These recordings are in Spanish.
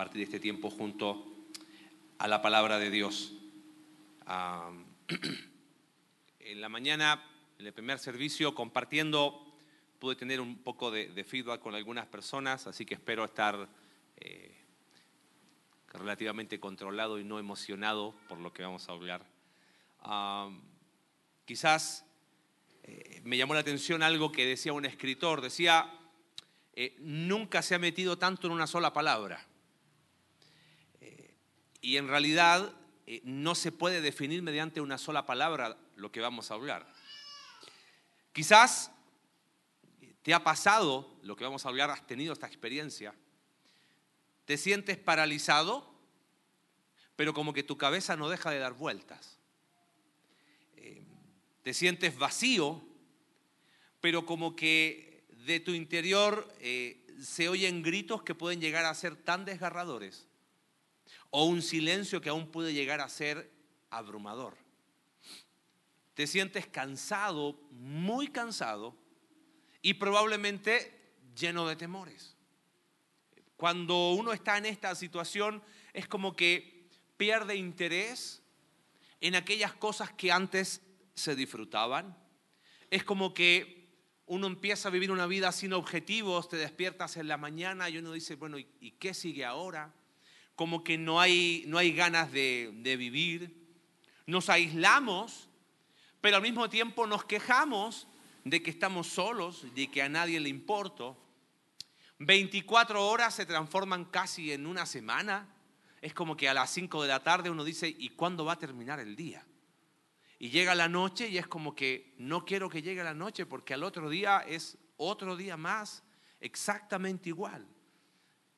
compartir este tiempo junto a la palabra de Dios. en la mañana, en el primer servicio, compartiendo, pude tener un poco de, feedback con algunas personas, así que espero estar eh, relativamente controlado y no emocionado por lo que vamos a hablar. quizás eh, me llamó la atención algo que decía un escritor, decía, eh, nunca se ha metido tanto en una sola palabra. Y en realidad no se puede definir mediante una sola palabra lo que vamos a hablar. Quizás te ha pasado lo que vamos a hablar, has tenido esta experiencia. Te sientes paralizado, pero como que tu cabeza no deja de dar vueltas. Eh, te sientes vacío, pero como que de tu interior eh, se oyen gritos que pueden llegar a ser tan desgarradores, o un silencio que aún puede llegar a ser abrumador. Te sientes cansado, muy cansado, y probablemente lleno de temores. Cuando uno está en esta situación es como que pierde interés en aquellas cosas que antes se disfrutaban. Es como que uno empieza a vivir una vida sin objetivos, te despiertas en la mañana y uno dice, bueno, ¿y, qué sigue ahora? Como que no hay, no hay ganas de, de vivir. Nos aislamos, pero al mismo tiempo nos quejamos de que estamos solos, de que a nadie le importo. 24 horas se transforman casi en una semana. Es como que a las 5 de la tarde uno dice, ¿y cuándo va a terminar el día? Y llega la noche y es como que no quiero que llegue la noche porque al otro día es otro día más exactamente igual.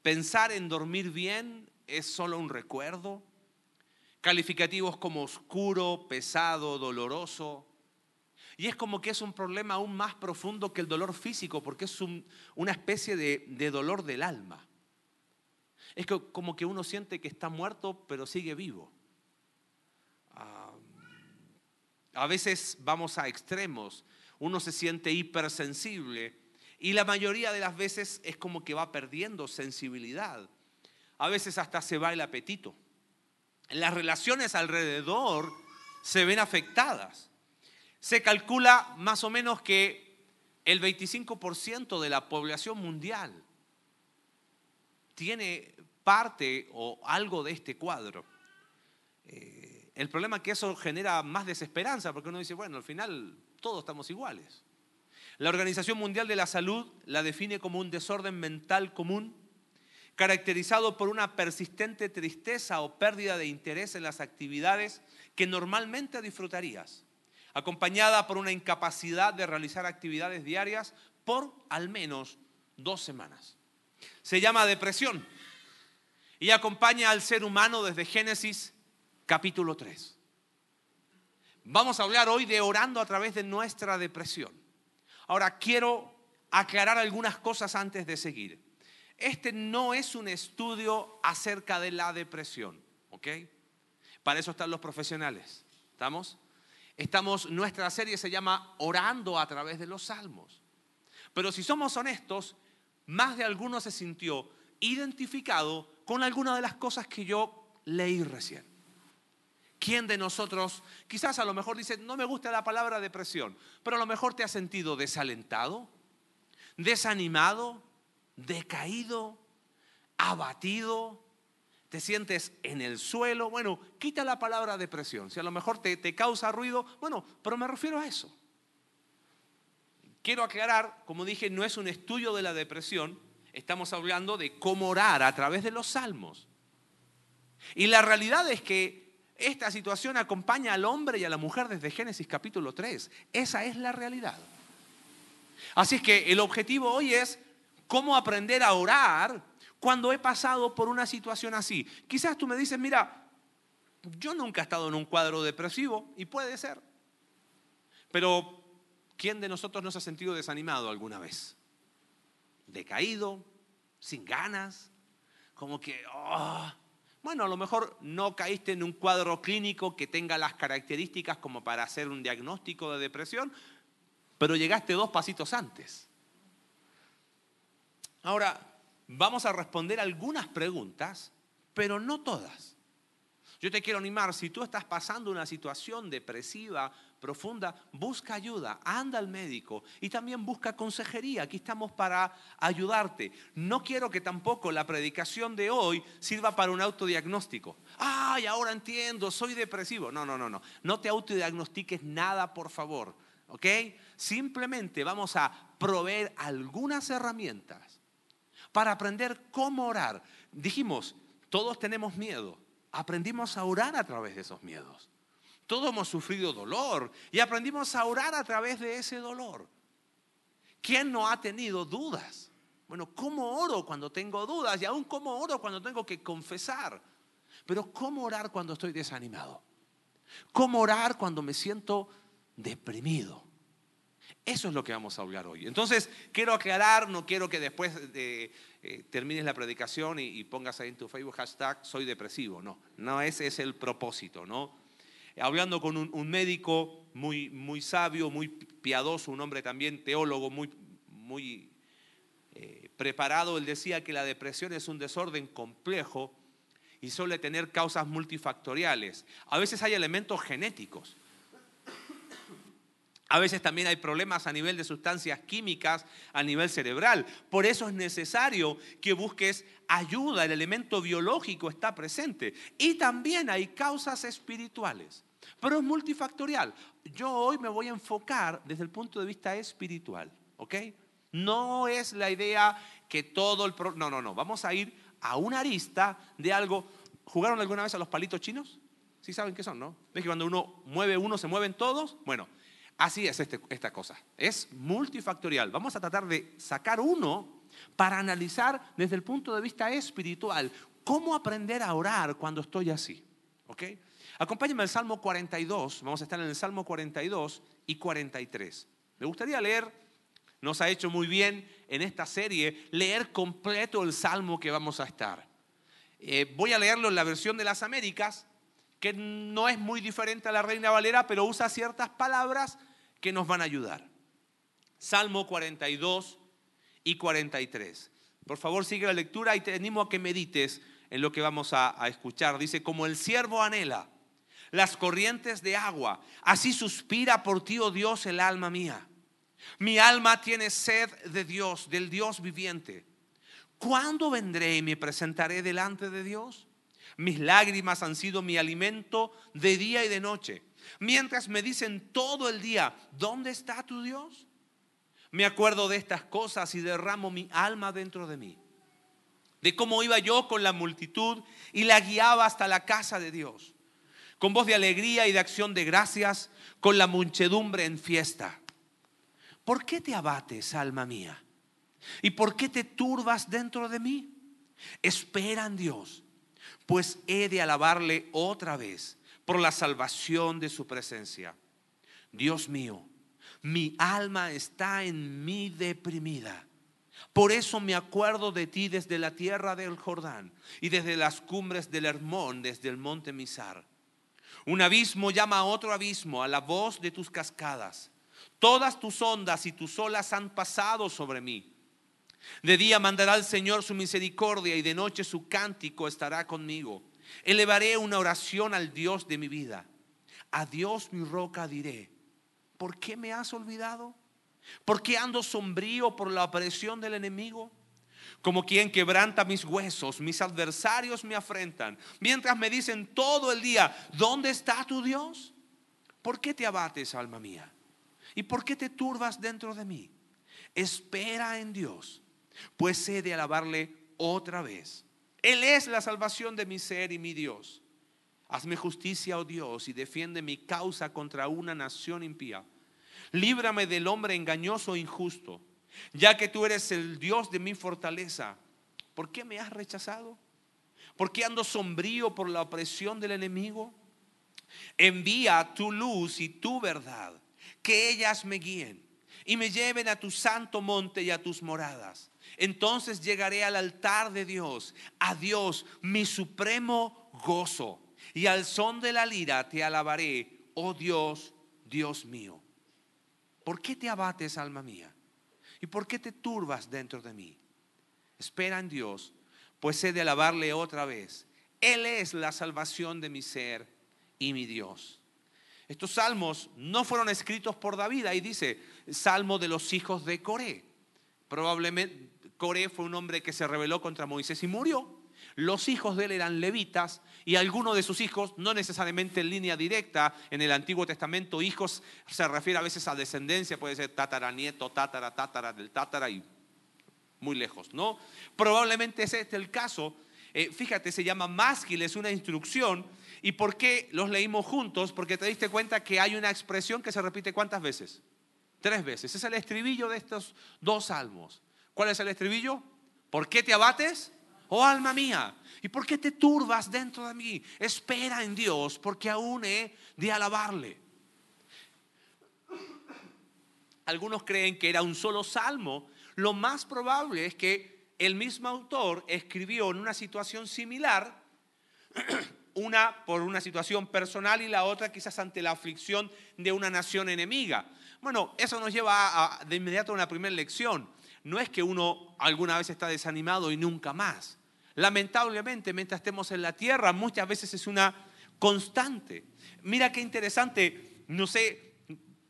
Pensar en dormir bien es solo un recuerdo. Calificativos como oscuro, pesado, doloroso, y es como que es un problema aún más profundo que el dolor físico, porque es una especie de, dolor del alma. Es como que uno siente que está muerto, pero sigue vivo. Ah, a veces vamos a extremos, uno se siente hipersensible y la mayoría de las veces es como que va perdiendo sensibilidad. A veces hasta se va el apetito. Las relaciones alrededor se ven afectadas. Se calcula más o menos que el 25% de la población mundial tiene parte o algo de este cuadro. Eh, el problema es que eso genera más desesperanza, porque uno dice, bueno, al final todos estamos iguales. La Organización Mundial de la Salud la define como un desorden mental común, caracterizado por una persistente tristeza o pérdida de interés en las actividades que normalmente disfrutarías acompañada por una incapacidad de realizar actividades diarias por al menos dos semanas. Se llama depresión y acompaña al ser humano desde Génesis capítulo 3. Vamos a hablar hoy de orando a través de nuestra depresión. Ahora quiero aclarar algunas cosas antes de seguir. Este no es un estudio acerca de la depresión, ¿ok? Para eso están los profesionales. ¿Estamos? Estamos, nuestra serie se llama Orando a través de los Salmos. Pero si somos honestos, más de alguno se sintió identificado con alguna de las cosas que yo leí recién. ¿Quién de nosotros, quizás a lo mejor dice, no me gusta la palabra depresión, pero a lo mejor te has sentido desalentado, desanimado, decaído, abatido, te sientes en el suelo, bueno, quita la palabra depresión. Si a lo mejor te, te causa ruido, bueno, pero me refiero a eso. Quiero aclarar, como dije, no es un estudio de la depresión, estamos hablando de cómo orar a través de los salmos. Y la realidad es que esta situación acompaña al hombre y a la mujer desde Génesis capítulo 3. Esa es la realidad. Así es que el objetivo hoy es cómo aprender a orar cuando he pasado por una situación así. Quizás tú me dices, mira, yo nunca he estado en un cuadro depresivo y puede ser. Pero, ¿quién de nosotros no se ha sentido desanimado alguna vez? Decaído, sin ganas, como que, oh. bueno, a lo mejor no caíste en un cuadro clínico que tenga las características como para hacer un diagnóstico de depresión, pero llegaste dos pasitos antes. Ahora, vamos a responder algunas preguntas, pero no todas. Yo te quiero animar, si tú estás pasando una situación depresiva, profunda, busca ayuda, anda al médico y también busca consejería. Aquí estamos para ayudarte. No quiero que tampoco la predicación de hoy sirva para un autodiagnóstico. Ay, ahora entiendo, soy depresivo. No, no, no, no. No te autodiagnostiques nada, por favor. ¿Ok? Simplemente vamos a proveer algunas herramientas para aprender cómo orar. Dijimos, todos tenemos miedo. Aprendimos a orar a través de esos miedos. Todos hemos sufrido dolor y aprendimos a orar a través de ese dolor. ¿Quién no ha tenido dudas? Bueno, ¿cómo oro cuando tengo dudas? Y aún cómo oro cuando tengo que confesar. Pero ¿cómo orar cuando estoy desanimado? ¿Cómo orar cuando me siento deprimido? Eso es lo que vamos a hablar hoy. Entonces, quiero aclarar, no quiero que después de, eh, termines la predicación y, pongas ahí en tu Facebook hashtag soy depresivo. No, no ese es el propósito, ¿no? hablando con un, médico muy, muy sabio, muy piadoso, un hombre también teólogo muy, muy eh, preparado, él decía que la depresión es un desorden complejo y suele tener causas multifactoriales. A veces hay elementos genéticos. A veces también hay problemas a nivel de sustancias químicas, a nivel cerebral. Por eso es necesario que busques ayuda. El elemento biológico está presente. Y también hay causas espirituales. Pero es multifactorial. Yo hoy me voy a enfocar desde el punto de vista espiritual. ¿Ok? No es la idea que todo el... no, no, no. Vamos a ir a una arista de algo. ¿Jugaron alguna vez a los palitos chinos? Sí saben qué son, ¿no? ¿Ves que cuando uno mueve uno se mueven todos? Bueno, Así es este, esta cosa. Es multifactorial. Vamos a tratar de sacar uno para analizar desde el punto de vista espiritual cómo aprender a orar cuando estoy así. ¿Ok? Acompáñenme al Salmo 42. Vamos a estar en el Salmo 42 y 43. Me gustaría leer, nos ha hecho muy bien en esta serie, leer completo el Salmo que vamos a estar. Eh, voy a leerlo en la versión de las Américas que no es muy diferente a la Reina Valera, pero usa ciertas palabras que nos van a ayudar. Salmo 42 y 43. Por favor, sigue la lectura y te animo a que medites en lo que vamos a, a escuchar. Dice, como el siervo anhela las corrientes de agua, así suspira por ti, oh Dios, el alma mía. Mi alma tiene sed de Dios, del Dios viviente. ¿Cuándo vendré y me presentaré delante de Dios? Mis lágrimas han sido mi alimento de día y de noche. Mientras me dicen todo el día, ¿dónde está tu Dios? Me acuerdo de estas cosas y derramo mi alma dentro de mí. De cómo iba yo con la multitud y la guiaba hasta la casa de Dios. Con voz de alegría y de acción de gracias, con la muchedumbre en fiesta. ¿Por qué te abates, alma mía? ¿Y por qué te turbas dentro de mí? Espera en Dios pues he de alabarle otra vez por la salvación de su presencia. Dios mío, mi alma está en mí deprimida. Por eso me acuerdo de ti desde la tierra del Jordán y desde las cumbres del Hermón, desde el monte Misar. Un abismo llama a otro abismo a la voz de tus cascadas. Todas tus ondas y tus olas han pasado sobre mí. De día mandará el Señor su misericordia y de noche su cántico estará conmigo. Elevaré una oración al Dios de mi vida. A Dios mi roca diré, ¿por qué me has olvidado? ¿Por qué ando sombrío por la opresión del enemigo? Como quien quebranta mis huesos, mis adversarios me afrentan, mientras me dicen todo el día, ¿dónde está tu Dios? ¿Por qué te abates, alma mía? ¿Y por qué te turbas dentro de mí? Espera en Dios pues he de alabarle otra vez. Él es la salvación de mi ser y mi Dios. Hazme justicia, oh Dios, y defiende mi causa contra una nación impía. Líbrame del hombre engañoso e injusto, ya que tú eres el Dios de mi fortaleza. ¿Por qué me has rechazado? ¿Por qué ando sombrío por la opresión del enemigo? Envía tu luz y tu verdad, que ellas me guíen y me lleven a tu santo monte y a tus moradas entonces llegaré al altar de Dios, a Dios, mi supremo gozo. Y al son de la lira te alabaré, oh Dios, Dios mío. ¿Por qué te abates, alma mía? ¿Y por qué te turbas dentro de mí? espera en Dios, pues he de alabarle otra vez. Él es la salvación de mi ser y mi Dios. Estos salmos no fueron escritos por David, ahí dice, salmo de los hijos de Coré. Probablemente Coré fue un hombre que se rebeló contra Moisés y murió. Los hijos de él eran levitas y algunos de sus hijos, no necesariamente en línea directa, en el Antiguo Testamento, hijos se refiere a veces a descendencia, puede ser tataranieto, tatara, tatara del tatara y muy lejos, ¿no? Probablemente es este el caso. Eh, fíjate, se llama másquil, es una instrucción. ¿Y por qué los leímos juntos? Porque te diste cuenta que hay una expresión que se repite cuántas veces? Tres veces. Es el estribillo de estos dos salmos. ¿Cuál es el estribillo? ¿Por qué te abates? Oh alma mía, ¿y por qué te turbas dentro de mí? Espera en Dios, porque aún he de alabarle. Algunos creen que era un solo salmo. Lo más probable es que el mismo autor escribió en una situación similar, una por una situación personal y la otra quizás ante la aflicción de una nación enemiga. Bueno, eso nos lleva de inmediato a una primera lección. No es que uno alguna vez está desanimado y nunca más. Lamentablemente, mientras estemos en la tierra, muchas veces es una constante. Mira qué interesante, no sé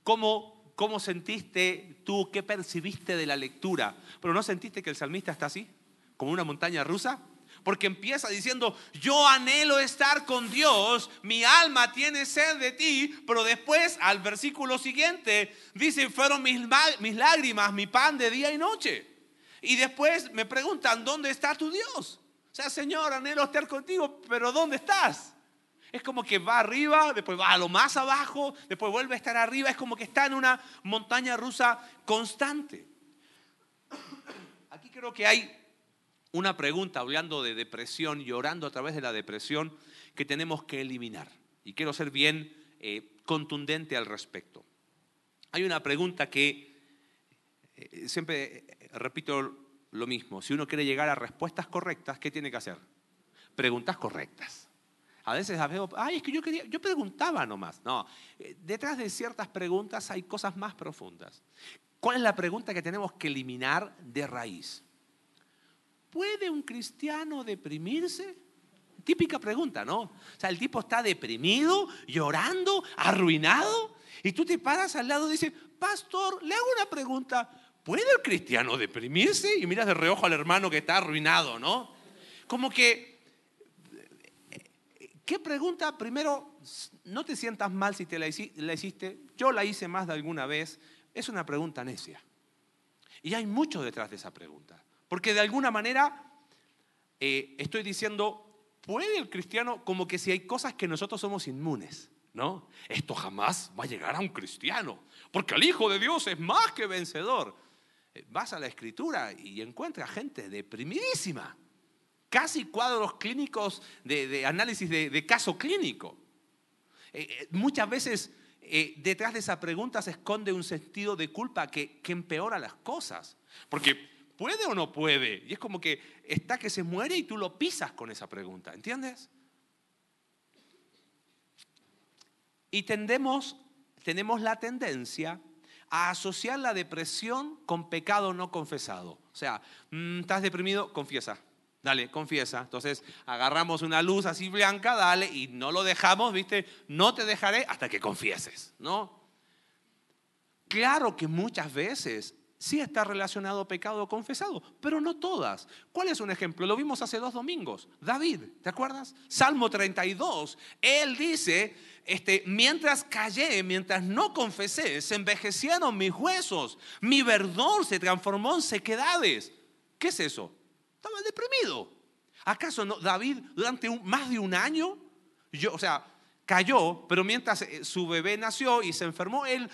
cómo, cómo sentiste tú, qué percibiste de la lectura, pero ¿no sentiste que el salmista está así, como una montaña rusa? Porque empieza diciendo, yo anhelo estar con Dios, mi alma tiene sed de ti, pero después al versículo siguiente dice, fueron mis, mis lágrimas, mi pan de día y noche. Y después me preguntan, ¿dónde está tu Dios? O sea, Señor, anhelo estar contigo, pero ¿dónde estás? Es como que va arriba, después va a lo más abajo, después vuelve a estar arriba, es como que está en una montaña rusa constante. Aquí creo que hay una pregunta hablando de depresión y orando a través de la depresión que tenemos que eliminar. Y quiero ser bien eh, contundente al respecto. Hay una pregunta que eh, siempre eh, repito lo mismo. Si uno quiere llegar a respuestas correctas, ¿qué tiene que hacer? Preguntas correctas. A veces veo, ay, es que yo quería, yo preguntaba nomás. No, detrás de ciertas preguntas hay cosas más profundas. ¿Cuál es la pregunta que tenemos que eliminar de raíz? ¿Puede un cristiano deprimirse? Típica pregunta, ¿no? O sea, el tipo está deprimido, llorando, arruinado, y tú te paras al lado y dices, pastor, le hago una pregunta, ¿Puede el cristiano deprimirse? Y miras de reojo al hermano que está arruinado, ¿no? Como que, ¿qué pregunta? Primero, no te sientas mal si te la hiciste. Yo la hice más de alguna vez. Es una pregunta necia. Y hay mucho detrás de esa pregunta. Porque de alguna manera eh, estoy diciendo, ¿puede el cristiano como que si hay cosas que nosotros somos inmunes? ¿No? Esto jamás va a llegar a un cristiano, porque el Hijo de Dios es más que vencedor. Eh, vas a la escritura y encuentras gente deprimidísima, casi cuadros clínicos de, análisis de, caso clínico. Eh, muchas veces detrás de esa pregunta se esconde un sentido de culpa que, que empeora las cosas. Porque puede o no puede. Y es como que está que se muere y tú lo pisas con esa pregunta, ¿entiendes? Y tendemos, tenemos la tendencia a asociar la depresión con pecado no confesado. O sea, mm, ¿estás deprimido? Confiesa. Dale, confiesa. Entonces agarramos una luz así blanca, dale, y no lo dejamos, ¿viste? No te dejaré hasta que confieses, ¿no? Claro que muchas veces sí está relacionado pecado confesado, pero no todas. ¿Cuál es un ejemplo? Lo vimos hace dos domingos. David, ¿te acuerdas? Salmo 32. Él dice, este, mientras callé, mientras no confesé, se envejecieron mis huesos, mi verdor se transformó en sequedades. ¿Qué es eso? Estaba deprimido. ¿Acaso no, David durante más de un año, yo, o sea, cayó, pero mientras eh, su bebé nació y se enfermó, él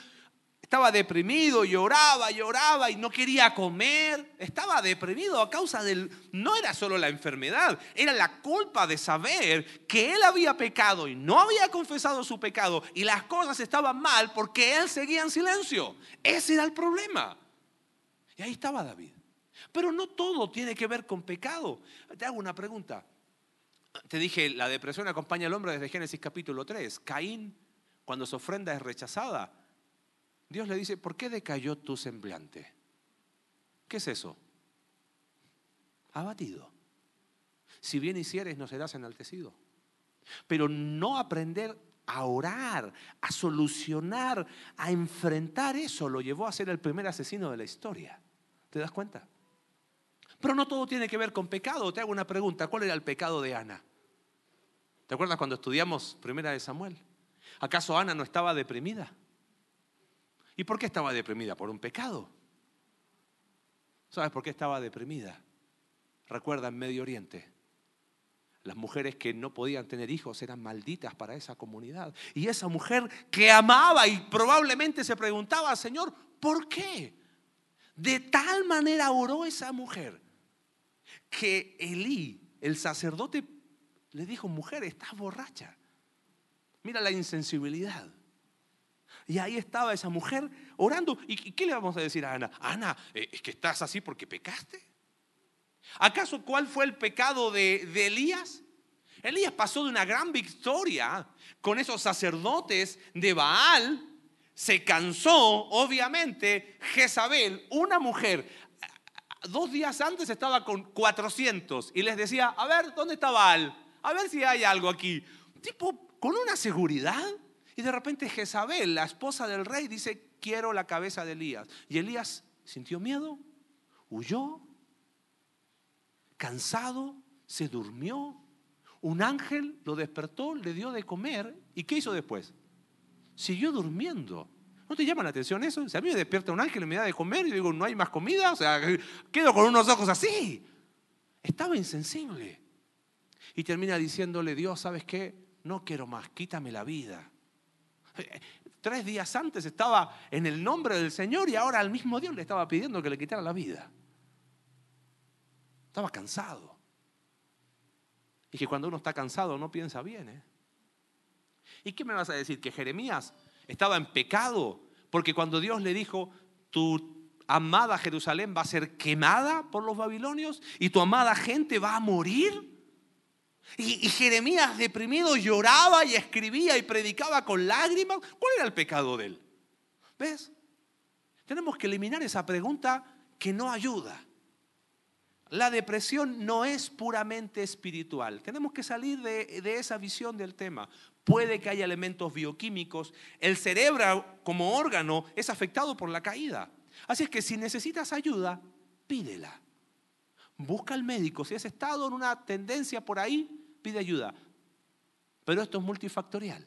estaba deprimido, lloraba, lloraba y no quería comer. Estaba deprimido a causa del... No era solo la enfermedad, era la culpa de saber que él había pecado y no había confesado su pecado y las cosas estaban mal porque él seguía en silencio. Ese era el problema. Y ahí estaba David. Pero no todo tiene que ver con pecado. Te hago una pregunta. Te dije, la depresión acompaña al hombre desde Génesis capítulo 3. Caín, cuando su ofrenda es rechazada, Dios le dice, ¿por qué decayó tu semblante? ¿Qué es eso? abatido. Si bien hicieres, no serás enaltecido. Pero no aprender a orar, a solucionar, a enfrentar eso, lo llevó a ser el primer asesino de la historia. ¿Te das cuenta? Pero no todo tiene que ver con pecado. Te hago una pregunta. ¿Cuál era el pecado de Ana? ¿Te acuerdas cuando estudiamos Primera de Samuel? ¿Acaso Ana no estaba deprimida? ¿Y por qué estaba deprimida? Por un pecado. ¿Sabes por qué estaba deprimida? Recuerda en Medio Oriente. Las mujeres que no podían tener hijos eran malditas para esa comunidad. Y esa mujer que amaba y probablemente se preguntaba, Señor, ¿por qué? De tal manera oró esa mujer que Elí, el sacerdote, le dijo, mujer, estás borracha. Mira la insensibilidad. Y ahí estaba esa mujer orando. ¿Y qué le vamos a decir a Ana? Ana, eh, ¿es que estás así porque pecaste? ¿Acaso cuál fue el pecado de, Elías? Elías pasó de una gran victoria con esos sacerdotes de Baal. Se cansó, obviamente, Jezabel, una mujer dos días antes estaba con 400 y les decía, a ver, ¿dónde está Baal? A ver si hay algo aquí. Tipo, con una seguridad. Y de repente Jezabel, la esposa del rey, dice, quiero la cabeza de Elías. Y Elías sintió miedo, huyó, cansado, se durmió. Un ángel lo despertó, le dio de comer. ¿Y qué hizo después? Siguió durmiendo. ¿No te llama la atención eso? Si a mí me despierta un ángel y me da de comer y digo, no hay más comida, o sea, quedo con unos ojos así. Estaba insensible. Y termina diciéndole, Dios, ¿sabes qué? No quiero más, quítame la vida. Tres días antes estaba en el nombre del Señor y ahora al mismo Dios le estaba pidiendo que le quitara la vida. Estaba cansado. Y que cuando uno está cansado no piensa bien. ¿eh? ¿Y qué me vas a decir? Que Jeremías estaba en pecado, porque cuando Dios le dijo, tu amada Jerusalén va a ser quemada por los babilonios y tu amada gente va a morir. Y, Jeremías deprimido lloraba y escribía y predicaba con lágrimas. ¿Cuál era el pecado de él? ¿Ves? Tenemos que eliminar esa pregunta que no ayuda. La depresión no es puramente espiritual. Tenemos que salir de, de, esa visión del tema puede que haya elementos bioquímicos. El cerebro como órgano es afectado por la caída. Así es que si necesitas ayuda, pídela. Busca al médico. Si has estado en una tendencia por ahí, pide ayuda. Pero esto es multifactorial.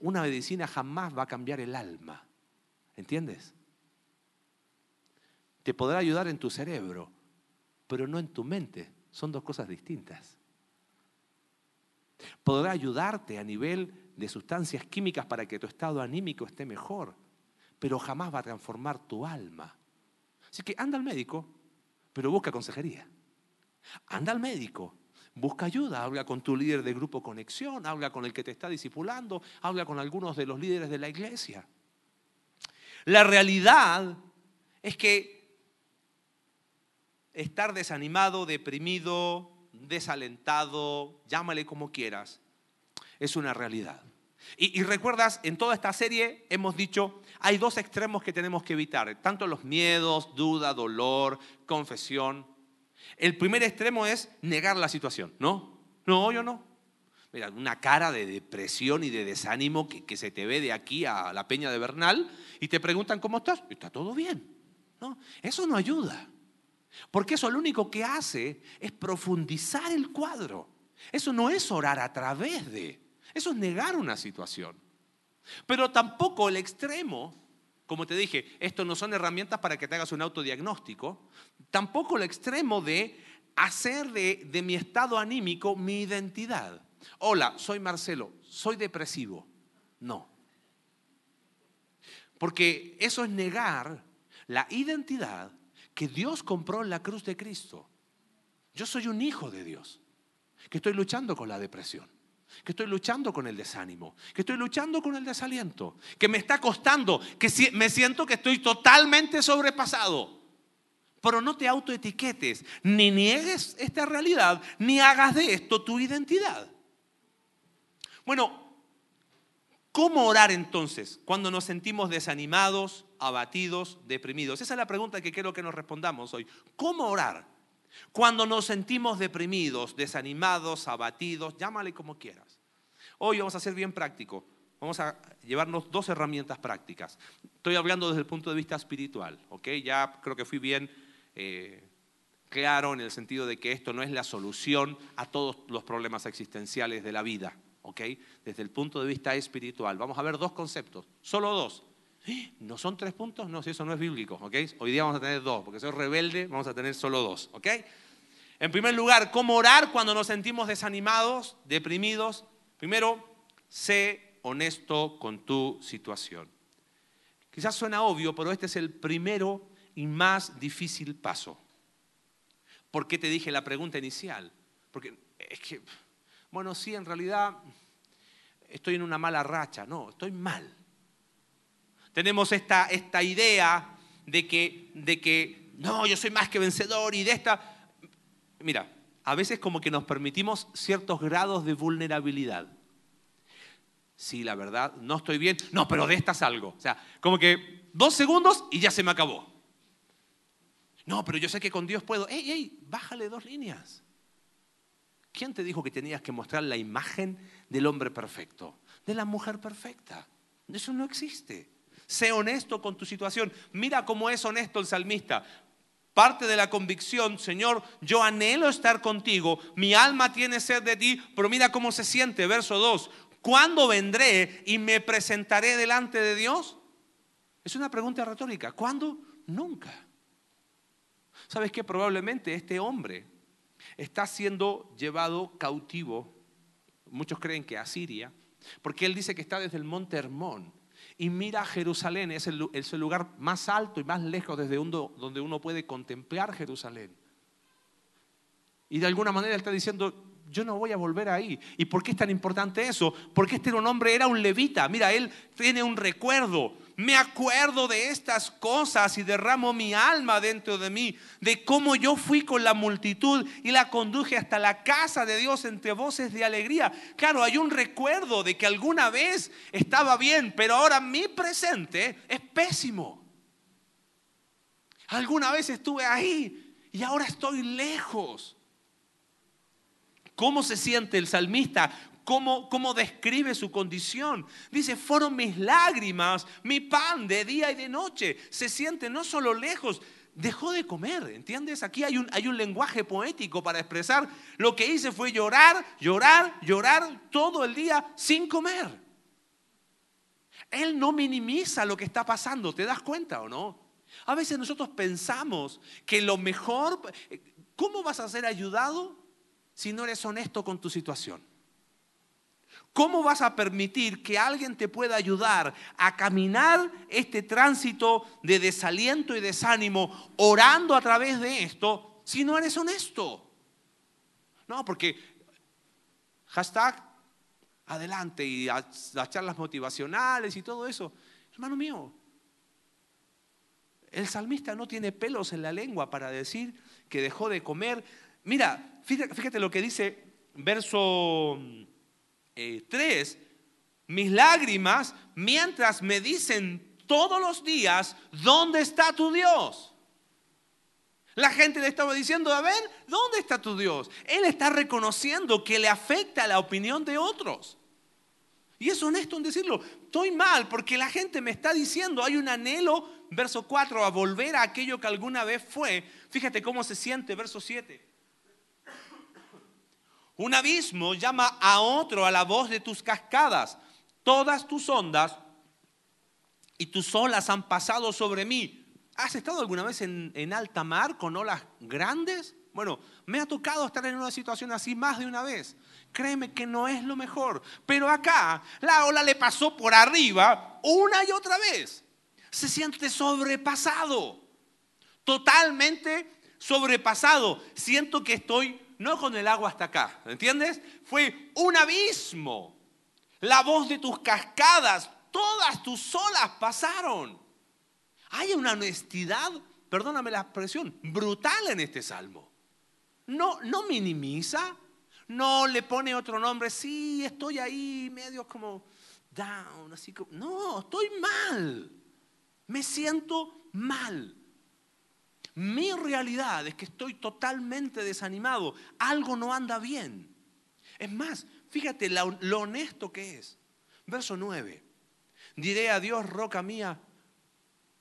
Una medicina jamás va a cambiar el alma. ¿Entiendes? Te podrá ayudar en tu cerebro, pero no en tu mente. Son dos cosas distintas. Podrá ayudarte a nivel de sustancias químicas para que tu estado anímico esté mejor, pero jamás va a transformar tu alma. Así que anda al médico, pero busca consejería. Anda al médico, busca ayuda, habla con tu líder de grupo conexión, habla con el que te está discipulando, habla con algunos de los líderes de la iglesia. La realidad es que estar desanimado, deprimido, desalentado, llámale como quieras, es una realidad. Y, recuerdas, en toda esta serie hemos dicho, hay dos extremos que tenemos que evitar, tanto los miedos, duda, dolor, confesión. El primer extremo es negar la situación, ¿no? No, yo no. Mira, una cara de depresión y de desánimo que, que se te ve de aquí a la peña de Bernal y te preguntan cómo estás. Está todo bien. ¿no? Eso no ayuda. Porque eso lo único que hace es profundizar el cuadro. Eso no es orar a través de, eso es negar una situación. Pero tampoco el extremo, como te dije, esto no son herramientas para que te hagas un autodiagnóstico, tampoco el extremo de hacer de, de mi estado anímico mi identidad. Hola, soy Marcelo, soy depresivo. No. Porque eso es negar la identidad que Dios compró en la cruz de Cristo. Yo soy un hijo de Dios, que estoy luchando con la depresión, que estoy luchando con el desánimo, que estoy luchando con el desaliento, que me está costando, que me siento que estoy totalmente sobrepasado. Pero no te autoetiquetes, ni niegues esta realidad, ni hagas de esto tu identidad. Bueno, ¿cómo orar entonces cuando nos sentimos desanimados, abatidos, deprimidos. Esa es la pregunta que quiero que nos respondamos hoy. ¿Cómo orar? Cuando nos sentimos deprimidos, desanimados, abatidos, llámale como quieras. Hoy vamos a ser bien práctico. Vamos a llevarnos dos herramientas prácticas. Estoy hablando desde el punto de vista espiritual, ¿ok? Ya creo que fui bien eh, claro en el sentido de que esto no es la solución a todos los problemas existenciales de la vida, ¿ok? Desde el punto de vista espiritual. Vamos a ver dos conceptos, solo dos. ¿No son tres puntos? No, si eso no es bíblico, ¿ok? Hoy día vamos a tener dos, porque soy rebelde, vamos a tener solo dos, ¿ok? En primer lugar, ¿cómo orar cuando nos sentimos desanimados, deprimidos? Primero, sé honesto con tu situación. Quizás suena obvio, pero este es el primero y más difícil paso. ¿Por qué te dije la pregunta inicial? Porque es que, bueno, sí, en realidad estoy en una mala racha. No, estoy mal. Tenemos esta, esta idea de que, de que, no, yo soy más que vencedor y de esta... Mira, a veces como que nos permitimos ciertos grados de vulnerabilidad. Sí, la verdad, no estoy bien. No, pero de esta salgo. O sea, como que dos segundos y ya se me acabó. No, pero yo sé que con Dios puedo. ¡Ey, ey! Bájale dos líneas. ¿Quién te dijo que tenías que mostrar la imagen del hombre perfecto? De la mujer perfecta. Eso no existe. Sé honesto con tu situación. Mira cómo es honesto el salmista. Parte de la convicción, Señor, yo anhelo estar contigo, mi alma tiene sed de ti, pero mira cómo se siente, verso 2. ¿Cuándo vendré y me presentaré delante de Dios? Es una pregunta retórica. ¿Cuándo? Nunca. ¿Sabes qué? Probablemente este hombre está siendo llevado cautivo, muchos creen que a Siria, porque él dice que está desde el monte Hermón y mira Jerusalén, es el, lugar más alto y más lejos desde donde uno puede contemplar Jerusalén. Y de alguna manera está diciendo, yo no voy a volver ahí. ¿Y por qué es tan importante eso? Porque este era un hombre, era un levita. Mira, él tiene un recuerdo. Me acuerdo de estas cosas y derramo mi alma dentro de mí, de cómo yo fui con la multitud y la conduje hasta la casa de Dios entre voces de alegría. Claro, hay un recuerdo de que alguna vez estaba bien, pero ahora mi presente es pésimo. Alguna vez estuve ahí y ahora estoy lejos. ¿Cómo se siente el salmista? ¿Cómo, ¿Cómo, describe su condición? Dice, fueron mis lágrimas, mi pan de día y de noche. Se siente no solo lejos, dejó de comer, ¿entiendes? Aquí hay un, hay un lenguaje poético para expresar lo que hice fue llorar, llorar, llorar todo el día sin comer. Él no minimiza lo que está pasando, ¿te das cuenta o no? A veces nosotros pensamos que lo mejor, ¿cómo vas a ser ayudado? si no eres honesto con tu situación? ¿Cómo vas a permitir que alguien te pueda ayudar a caminar este tránsito de desaliento y desánimo orando a través de esto si no eres honesto? No, porque hashtag adelante y las charlas motivacionales y todo eso. Hermano mío, el salmista no tiene pelos en la lengua para decir que dejó de comer Mira, fíjate, lo que dice verso 3. Eh, Mis lágrimas, mientras me dicen todos los días, ¿dónde está tu Dios? La gente le estaba diciendo, a ver, ¿dónde está tu Dios? Él está reconociendo que le afecta la opinión de otros. Y es honesto en decirlo, estoy mal porque la gente me está diciendo, hay un anhelo, verso 4, a volver a aquello que alguna vez fue. Fíjate cómo se siente, verso 7. Un abismo llama a otro a la voz de tus cascadas. Todas tus ondas y tus olas han pasado sobre mí. ¿Has estado alguna vez en, alta mar con olas grandes? Bueno, me ha tocado estar en una situación así más de una vez. Créeme que no es lo mejor. Pero acá la ola le pasó por arriba una y otra vez. Se siente sobrepasado. Totalmente sobrepasado. Siento que estoy no con el agua hasta acá, ¿entiendes? Fue un abismo. La voz de tus cascadas, todas tus olas pasaron. Hay una honestidad, perdóname la expresión, brutal en este salmo. No, no minimiza, no le pone otro nombre, sí, estoy ahí medio como down, así como, no, estoy mal. Me siento mal. Mi realidad es que estoy totalmente desanimado. Algo no anda bien. Es más, fíjate lo, honesto que es. Verso 9. Diré a Dios, roca mía,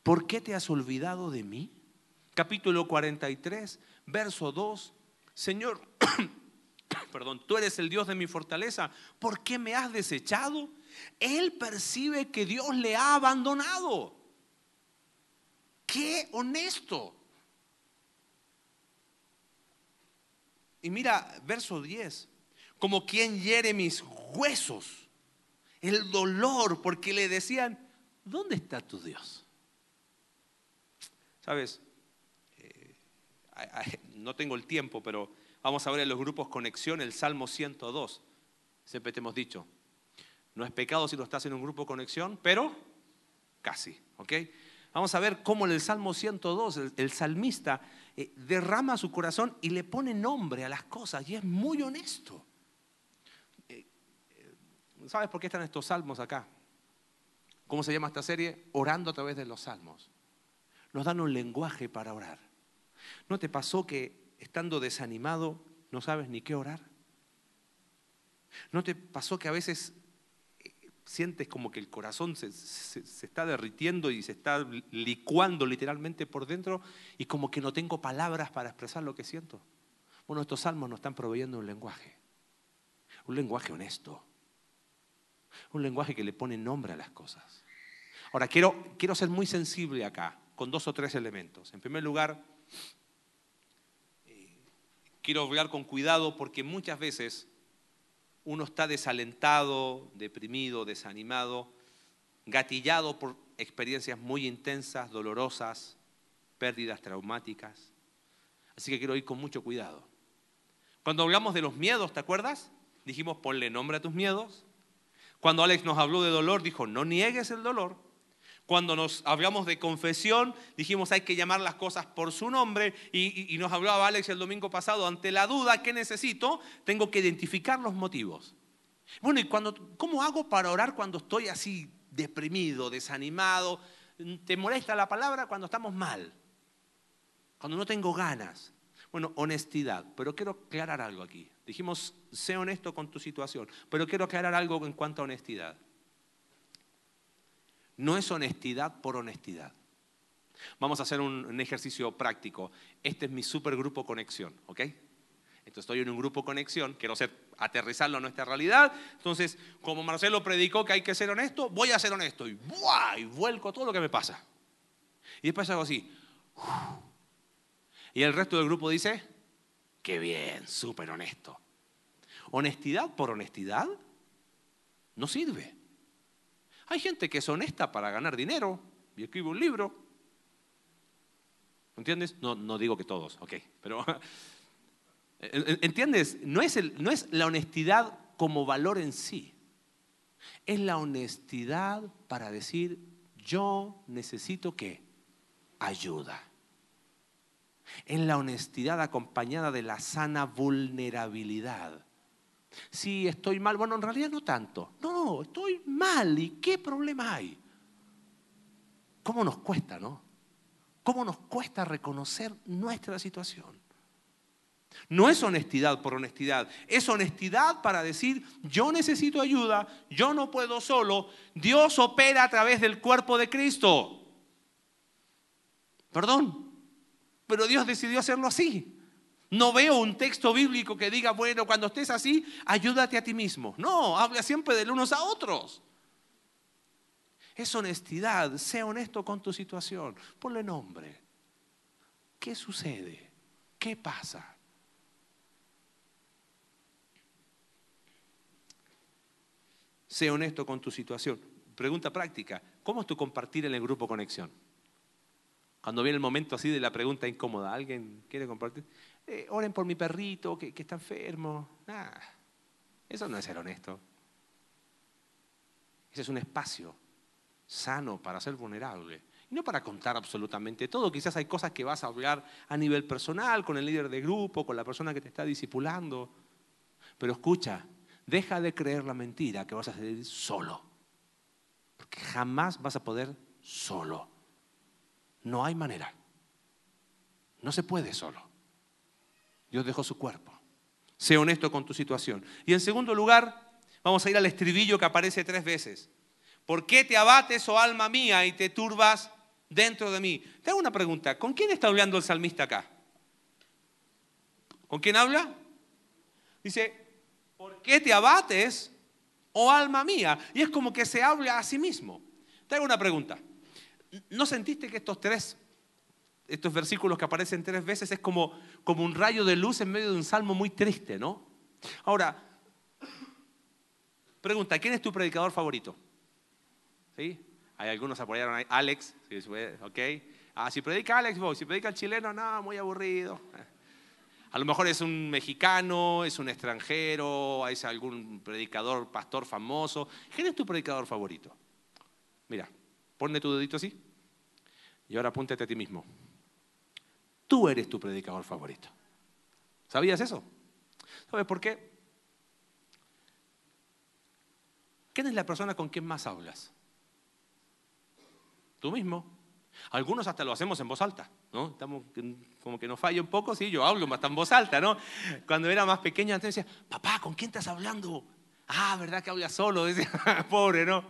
¿por qué te has olvidado de mí? Capítulo 43, verso 2. Señor, perdón, tú eres el Dios de mi fortaleza. ¿Por qué me has desechado? Él percibe que Dios le ha abandonado. Qué honesto. Y mira, verso 10, como quien hiere mis huesos, el dolor, porque le decían, ¿dónde está tu Dios? Sabes, eh, no tengo el tiempo, pero vamos a ver en los grupos Conexión el Salmo 102. Siempre te hemos dicho, no es pecado si lo estás en un grupo Conexión, pero casi, ¿ok? Vamos a ver cómo en el Salmo 102 el, salmista eh, derrama su corazón y le pone nombre a las cosas y es muy honesto. Eh, eh, ¿Sabes por qué están estos salmos acá? ¿Cómo se llama esta serie? Orando a través de los salmos. Nos dan un lenguaje para orar. ¿No te pasó que estando desanimado no sabes ni qué orar? ¿No te pasó que a veces sientes como que el corazón se, está derritiendo y se está licuando literalmente por dentro y como que no tengo palabras para expresar lo que siento. Bueno, estos salmos nos están proveyendo un lenguaje, un lenguaje honesto, un lenguaje que le pone nombre a las cosas. Ahora, quiero, quiero ser muy sensible acá, con dos o tres elementos. En primer lugar, eh, quiero hablar con cuidado porque muchas veces uno está desalentado, deprimido, desanimado, gatillado por experiencias muy intensas, dolorosas, pérdidas traumáticas. Así que quiero ir con mucho cuidado. Cuando hablamos de los miedos, ¿te acuerdas? Dijimos, ponle nombre a tus miedos. Cuando Alex nos habló de dolor, dijo, no niegues el dolor. Cuando nos hablamos de confesión, dijimos hay que llamar las cosas por su nombre y, nos hablaba Alex el domingo pasado, ante la duda, ¿qué necesito? Tengo que identificar los motivos. Bueno, ¿y cuando, cómo hago para orar cuando estoy así deprimido, desanimado? ¿Te molesta la palabra cuando estamos mal? Cuando no tengo ganas. Bueno, honestidad, pero quiero aclarar algo aquí. Dijimos, sé honesto con tu situación, pero quiero aclarar algo en cuanto a honestidad no es honestidad por honestidad. Vamos a hacer un, ejercicio práctico. Este es mi supergrupo conexión, ¿ok? Entonces estoy en un grupo conexión, quiero ser, aterrizarlo a nuestra realidad. Entonces, como Marcelo predicó que hay que ser honesto, voy a ser honesto y, ¡buah! y vuelco todo lo que me pasa. Y después hago así. Y el resto del grupo dice, qué bien, súper honesto. Honestidad por honestidad no sirve. Hay gente que es honesta para ganar dinero y escribe un libro. ¿Entiendes? No, no digo que todos, ok, pero ¿entiendes? No es, no es la honestidad como valor en sí, es la honestidad para decir, yo necesito qué? Ayuda. Es la honestidad acompañada de la sana vulnerabilidad. Si estoy mal, bueno, en realidad no tanto. No, estoy mal. ¿Y qué problema hay? ¿Cómo nos cuesta, no? ¿Cómo nos cuesta reconocer nuestra situación? No es honestidad por honestidad, es honestidad para decir, yo necesito ayuda, yo no puedo solo, Dios opera a través del cuerpo de Cristo. Perdón, pero Dios decidió hacerlo así. No veo un texto bíblico que diga, bueno, cuando estés así, ayúdate a ti mismo. No, habla siempre de unos a otros. Es honestidad, sea honesto con tu situación. Ponle nombre. ¿Qué sucede? ¿Qué pasa? Sé honesto con tu situación. Pregunta práctica, ¿cómo es tu compartir en el grupo Conexión? Cuando viene el momento así de la pregunta incómoda, ¿alguien quiere compartir? Eh, oren por mi perrito que, está enfermo. eso no es ser honesto. Ese es un espacio sano para ser vulnerable. Y no para contar absolutamente todo. Quizás hay cosas que vas a hablar a nivel personal, con el líder de grupo, con la persona que te está discipulando. Pero escucha, deja de creer la mentira que vas a salir solo. Porque jamás vas a poder solo. No hay manera. No se puede solo. Dios dejó su cuerpo. Sé honesto con tu situación. Y en segundo lugar, vamos a ir al estribillo que aparece tres veces. ¿Por qué te abates, oh alma mía, y te turbas dentro de mí? Te hago una pregunta. ¿Con quién está hablando el salmista acá? ¿Con quién habla? Dice, ¿por qué te abates, oh alma mía? Y es como que se habla a sí mismo. Te hago una pregunta. ¿No sentiste que estos tres, estos versículos que aparecen tres veces es como, como un rayo de luz en medio de un salmo muy triste, ¿no? Ahora, pregunta, ¿quién es tu predicador favorito? ¿Sí? Hay algunos apoyaron a Alex, ok. Ah, si predica Alex, voy. Si predica el chileno, no, muy aburrido. A lo mejor es un mexicano, es un extranjero, es algún predicador, pastor famoso. ¿Quién es tu predicador favorito? Mira, ponle tu dedito así y ahora apúntate a ti mismo. Tú eres tu predicador favorito. ¿Sabías eso? ¿Sabes por qué? ¿Quién es la persona con quien más hablas? Tú mismo. Algunos hasta lo hacemos en voz alta, ¿no? Estamos como que nos falla un poco, sí, yo hablo hasta en voz alta, ¿no? Cuando era más pequeño, antes decía, papá, ¿con quién estás hablando? Ah, ¿verdad que hablas solo? Decía, pobre, ¿no?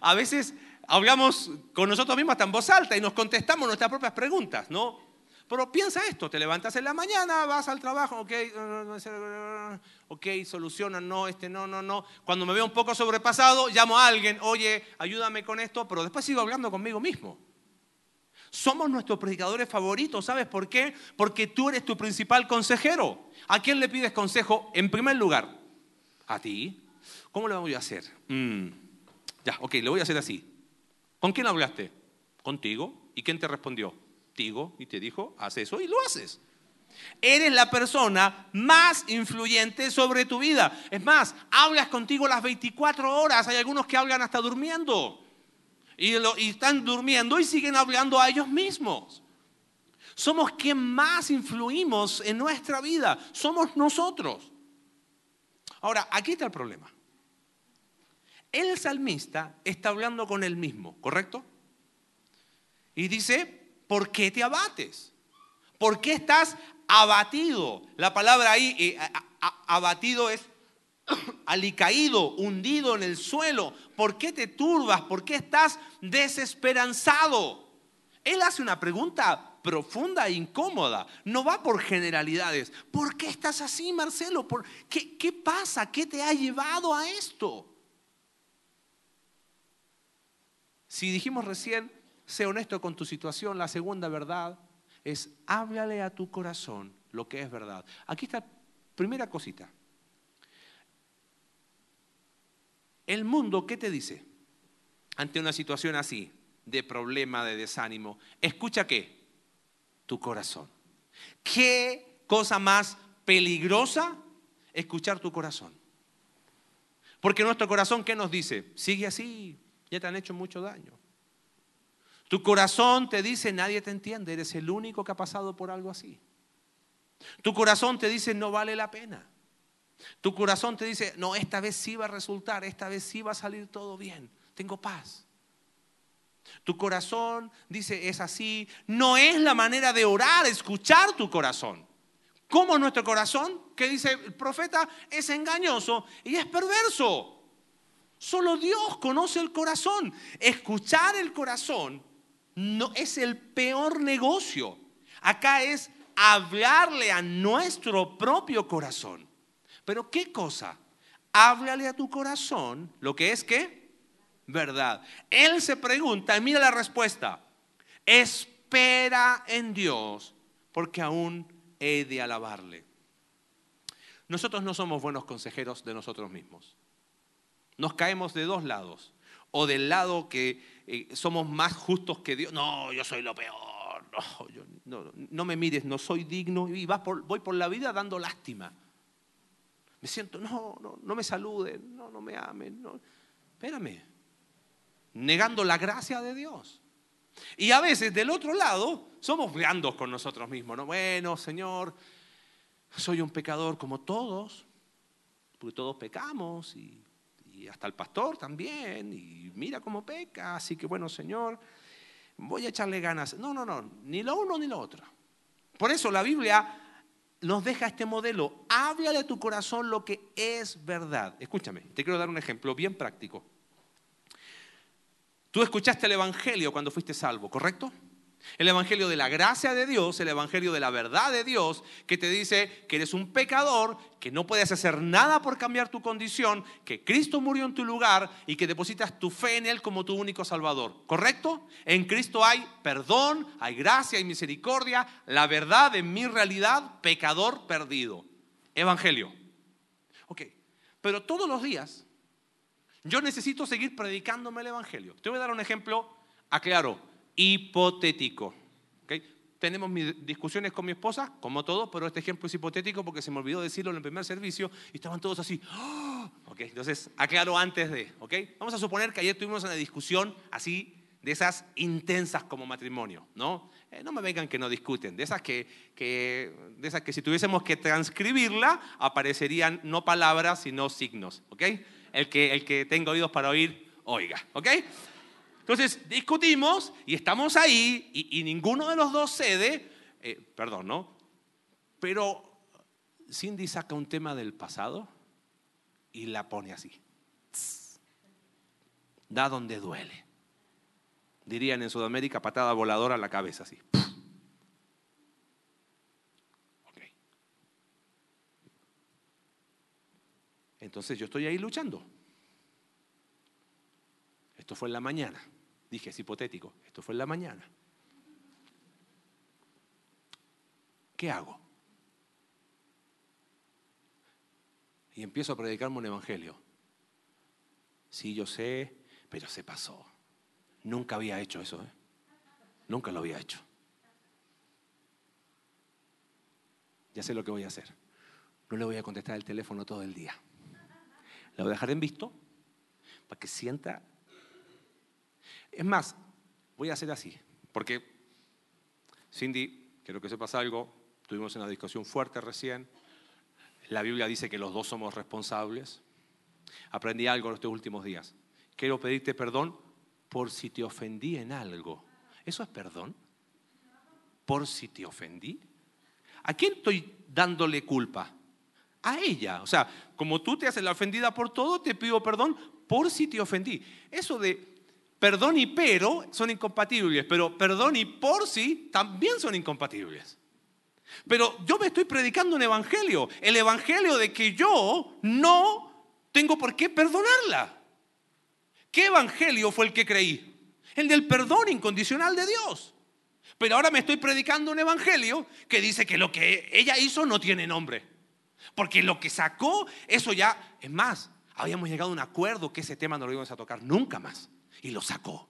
A veces hablamos con nosotros mismos hasta en voz alta y nos contestamos nuestras propias preguntas, ¿no? Pero piensa esto, te levantas en la mañana, vas al trabajo, ok, ok, soluciona, no, este no, no, no. Cuando me veo un poco sobrepasado, llamo a alguien, oye, ayúdame con esto, pero después sigo hablando conmigo mismo. Somos nuestros predicadores favoritos, ¿sabes por qué? Porque tú eres tu principal consejero. ¿A quién le pides consejo en primer lugar? A ti. ¿Cómo lo voy a hacer? Mm, ya, ok, le voy a hacer así. ¿Con quién hablaste? Contigo. ¿Y quién te respondió? Tigo. Y te dijo, haz eso y lo haces. Eres la persona más influyente sobre tu vida. Es más, hablas contigo las 24 horas. Hay algunos que hablan hasta durmiendo y, están durmiendo y siguen hablando a ellos mismos. Somos quien más influimos en nuestra vida. Somos nosotros. Ahora, aquí está el problema. El salmista está hablando con él mismo, ¿correcto? Y dice, ¿por qué te abates? ¿Por qué estás abatido? La palabra ahí, eh, abatido es alicaído, hundido en el suelo. ¿Por qué te turbas? ¿Por qué estás desesperanzado? Él hace una pregunta profunda e incómoda. No va por generalidades. ¿Por qué estás así, Marcelo? ¿Por qué, ¿Qué pasa? ¿Qué te ha llevado a esto? Si dijimos recién, sé honesto con tu situación, la segunda verdad es háblale a tu corazón lo que es verdad. Aquí está primera cosita. El mundo, ¿qué te dice? Ante una situación así, de problema, de desánimo, escucha qué? Tu corazón. ¿Qué cosa más peligrosa? Escuchar tu corazón. Porque nuestro corazón, ¿qué nos dice? Sigue así, ya te han hecho mucho daño. Tu corazón te dice, nadie te entiende, eres el único que ha pasado por algo así. Tu corazón te dice, no vale la pena. Tu corazón te dice, no, esta vez sí va a resultar, esta vez sí va a salir todo bien, tengo paz. Tu corazón dice, es así, no es la manera de orar, escuchar tu corazón. ¿Cómo nuestro corazón? Que dice el profeta, es engañoso y es perverso. Solo Dios conoce el corazón. Escuchar el corazón no es el peor negocio. Acá es hablarle a nuestro propio corazón. Pero ¿qué cosa? Háblale a tu corazón lo que es que verdad. Él se pregunta y mira la respuesta. Espera en Dios porque aún he de alabarle. Nosotros no somos buenos consejeros de nosotros mismos. Nos caemos de dos lados. O del lado que eh, somos más justos que Dios. No, yo soy lo peor. No, no, me mires, no soy digno. Y vas voy por la vida dando lástima. Me siento, no, no, no me saluden, no, no me amen. No. Espérame. Negando la gracia de Dios. Y a veces del otro lado somos blandos con nosotros mismos. ¿no? Bueno, Señor, soy un pecador como todos, porque todos pecamos y, y hasta el pastor también, y mira cómo peca, así que bueno, Señor, voy a echarle ganas. No, no, no, ni lo uno ni lo otro. Por eso la Biblia nos deja este modelo. Háblale a tu corazón lo que es verdad. Escúchame, te quiero dar un ejemplo bien práctico. Tú escuchaste el Evangelio cuando fuiste salvo, ¿correcto? El Evangelio de la gracia de Dios, el Evangelio de la verdad de Dios, que te dice que eres un pecador, que no puedes hacer nada por cambiar tu condición, que Cristo murió en tu lugar y que depositas tu fe en Él como tu único Salvador. ¿Correcto? En Cristo hay perdón, hay gracia, hay misericordia, la verdad de mi realidad, pecador perdido. Evangelio. Ok, pero todos los días yo necesito seguir predicándome el Evangelio. Te voy a dar un ejemplo, aclaro hipotético. Tenemos mis discusiones con mi esposa, como todo, pero este ejemplo es hipotético porque se me olvidó decirlo en el primer servicio y estaban todos así. ¡Oh! Entonces, aclaro antes de. Vamos a suponer que ayer tuvimos una discusión así, de esas intensas como matrimonio. ¿no? Eh, no me vengan que no discuten, de esas que, de esas que si tuviésemos que transcribirla aparecerían no palabras, sino signos. El, que, el que tenga oídos para oír, oiga. ¿ok? Entonces discutimos y estamos ahí y, ninguno de los dos cede, eh, perdón, ¿no? Pero Cindy saca un tema del pasado y la pone así. Da donde duele. Dirían en Sudamérica patada voladora a la cabeza así. Entonces yo estoy ahí luchando. Esto fue en la mañana. Dije, es hipotético. Esto fue en la mañana. ¿Qué hago? Y empiezo a predicarme un evangelio. Sí, yo sé, pero se pasó. Nunca había hecho eso. ¿eh? Nunca lo había hecho. Ya sé lo que voy a hacer. No le voy a contestar el teléfono todo el día. La voy a dejar en visto para que sienta es más, voy a hacer así, porque Cindy, quiero que sepas algo, tuvimos una discusión fuerte recién, la Biblia dice que los dos somos responsables. Aprendí algo en estos últimos días. Quiero pedirte perdón por si te ofendí en algo. ¿Eso es perdón? ¿Por si te ofendí? ¿A quién estoy dándole culpa? A ella. O sea, como tú te haces la ofendida por todo, te pido perdón por si te ofendí. Eso de perdón y pero son incompatibles, pero perdón y por sí también son incompatibles. Pero yo me estoy predicando un evangelio, el evangelio de que yo no tengo por qué perdonarla. ¿Qué evangelio fue el que creí? El del perdón incondicional de Dios. Pero ahora me estoy predicando un evangelio que dice que lo que ella hizo no tiene nombre. Porque lo que sacó, eso ya, es más, habíamos llegado a un acuerdo que ese tema no lo íbamos a tocar nunca más y lo sacó.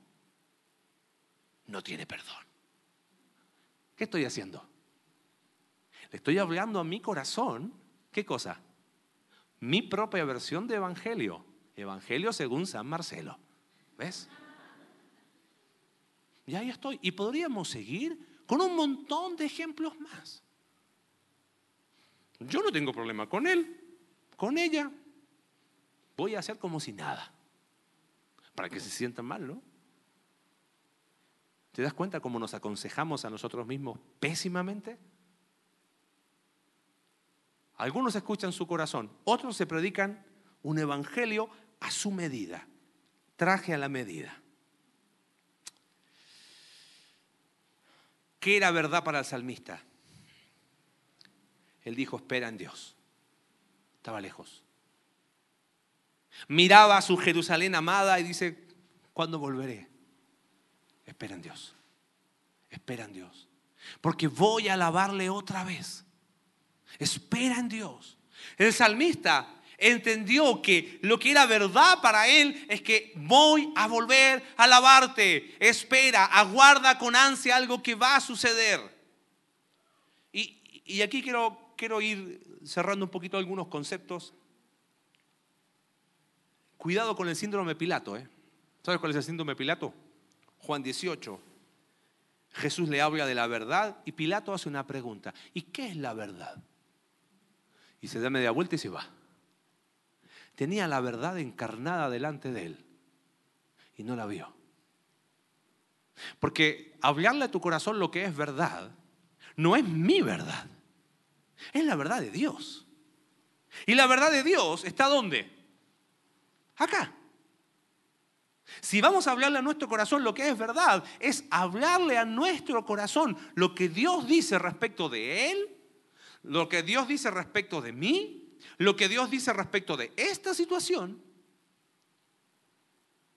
No tiene perdón. ¿Qué estoy haciendo? Le estoy hablando a mi corazón. ¿Qué cosa? Mi propia versión de Evangelio. Evangelio según San Marcelo. ¿Ves? Y ahí estoy. Y podríamos seguir con un montón de ejemplos más. Yo no tengo problema con él, con ella. Voy a hacer como si nada para que se sientan mal, ¿no? ¿Te das cuenta cómo nos aconsejamos a nosotros mismos pésimamente? Algunos escuchan su corazón, otros se predican un evangelio a su medida, traje a la medida. ¿Qué era verdad para el salmista? Él dijo, espera en Dios. Estaba lejos miraba a su Jerusalén amada y dice, ¿cuándo volveré? Espera en Dios, espera en Dios, porque voy a alabarle otra vez. Espera en Dios. El salmista entendió que lo que era verdad para él es que voy a volver a alabarte. Espera, aguarda con ansia algo que va a suceder. Y, y aquí quiero, quiero ir cerrando un poquito algunos conceptos Cuidado con el síndrome Pilato. ¿eh? ¿Sabes cuál es el síndrome Pilato? Juan 18. Jesús le habla de la verdad y Pilato hace una pregunta. ¿Y qué es la verdad? Y se da media vuelta y se va. Tenía la verdad encarnada delante de él y no la vio. Porque hablarle a tu corazón lo que es verdad no es mi verdad, es la verdad de Dios. Y la verdad de Dios está ¿dónde? Acá. Si vamos a hablarle a nuestro corazón lo que es verdad, es hablarle a nuestro corazón lo que Dios dice respecto de Él, lo que Dios dice respecto de mí, lo que Dios dice respecto de esta situación.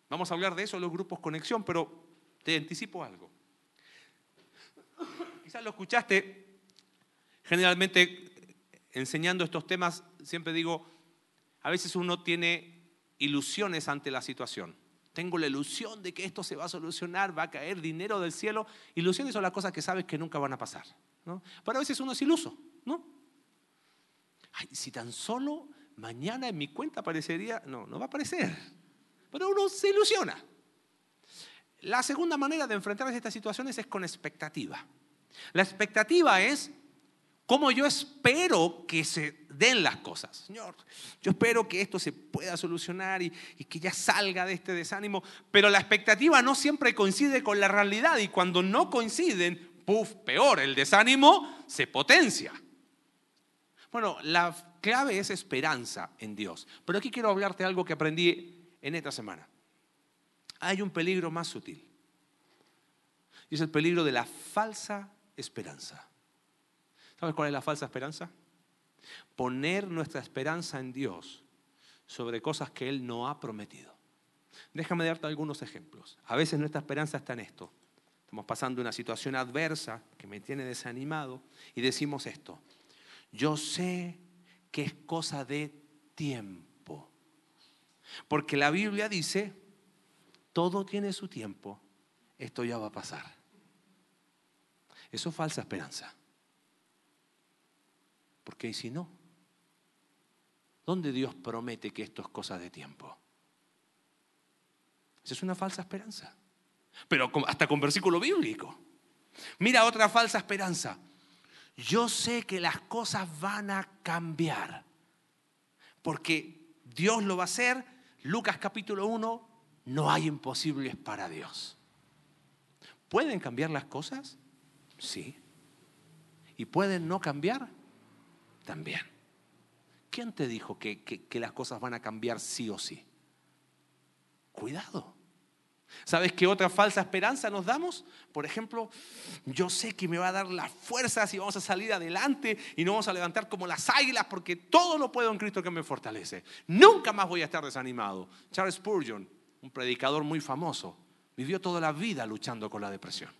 Vamos a hablar de eso en los grupos conexión, pero te anticipo algo. Quizás lo escuchaste, generalmente enseñando estos temas, siempre digo, a veces uno tiene ilusiones ante la situación. Tengo la ilusión de que esto se va a solucionar, va a caer dinero del cielo. Ilusiones son las cosas que sabes que nunca van a pasar. ¿no? Pero a veces uno es iluso, ¿no? Ay, si tan solo mañana en mi cuenta aparecería, no, no va a aparecer. Pero uno se ilusiona. La segunda manera de enfrentar estas situaciones es con expectativa. La expectativa es cómo yo espero que se den las cosas. Señor, yo espero que esto se pueda solucionar y, que ya salga de este desánimo, pero la expectativa no siempre coincide con la realidad y cuando no coinciden, puff, peor, el desánimo se potencia. Bueno, la clave es esperanza en Dios. Pero aquí quiero hablarte de algo que aprendí en esta semana. Hay un peligro más sutil. Y es el peligro de la falsa esperanza. ¿Sabes cuál es la falsa esperanza? Poner nuestra esperanza en Dios sobre cosas que Él no ha prometido. Déjame darte algunos ejemplos. A veces nuestra esperanza está en esto. Estamos pasando una situación adversa que me tiene desanimado y decimos esto. Yo sé que es cosa de tiempo. Porque la Biblia dice, todo tiene su tiempo, esto ya va a pasar. Eso es falsa esperanza. Porque si no? ¿Dónde Dios promete que esto es cosa de tiempo? Esa es una falsa esperanza. Pero hasta con versículo bíblico. Mira otra falsa esperanza. Yo sé que las cosas van a cambiar. Porque Dios lo va a hacer. Lucas capítulo 1, no hay imposibles para Dios. ¿Pueden cambiar las cosas? Sí. ¿Y pueden no cambiar? También. ¿Quién te dijo que, las cosas van a cambiar sí o sí? Cuidado. ¿Sabes qué otra falsa esperanza nos damos? Por ejemplo, yo sé que me va a dar las fuerzas y vamos a salir adelante y no vamos a levantar como las águilas porque todo lo puedo en Cristo que me fortalece. Nunca más voy a estar desanimado. Charles Spurgeon, un predicador muy famoso, vivió toda la vida luchando con la depresión.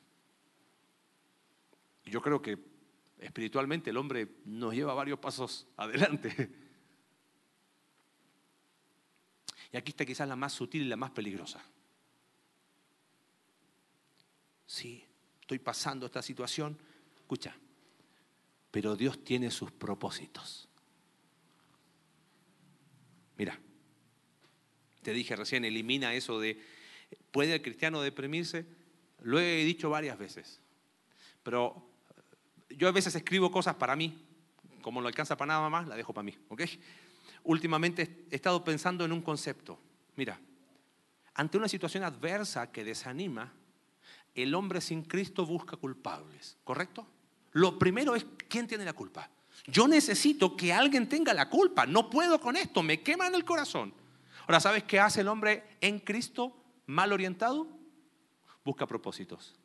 Y yo creo que espiritualmente el hombre nos lleva varios pasos adelante. Y aquí está quizás la más sutil y la más peligrosa. Sí, estoy pasando esta situación. Escucha, pero Dios tiene sus propósitos. Mira, te dije recién, elimina eso de, ¿puede el cristiano deprimirse? Lo he dicho varias veces, pero yo a veces escribo cosas para mí, como no alcanza para nada más, la dejo para mí, ¿ok? Últimamente he estado pensando en un concepto. Mira, ante una situación adversa que desanima, el hombre sin Cristo busca culpables, ¿correcto? Lo primero es, ¿quién tiene la culpa? Yo necesito que alguien tenga la culpa, no puedo con esto, me quema en el corazón. Ahora, ¿sabes qué hace el hombre en Cristo mal orientado? Busca propósitos.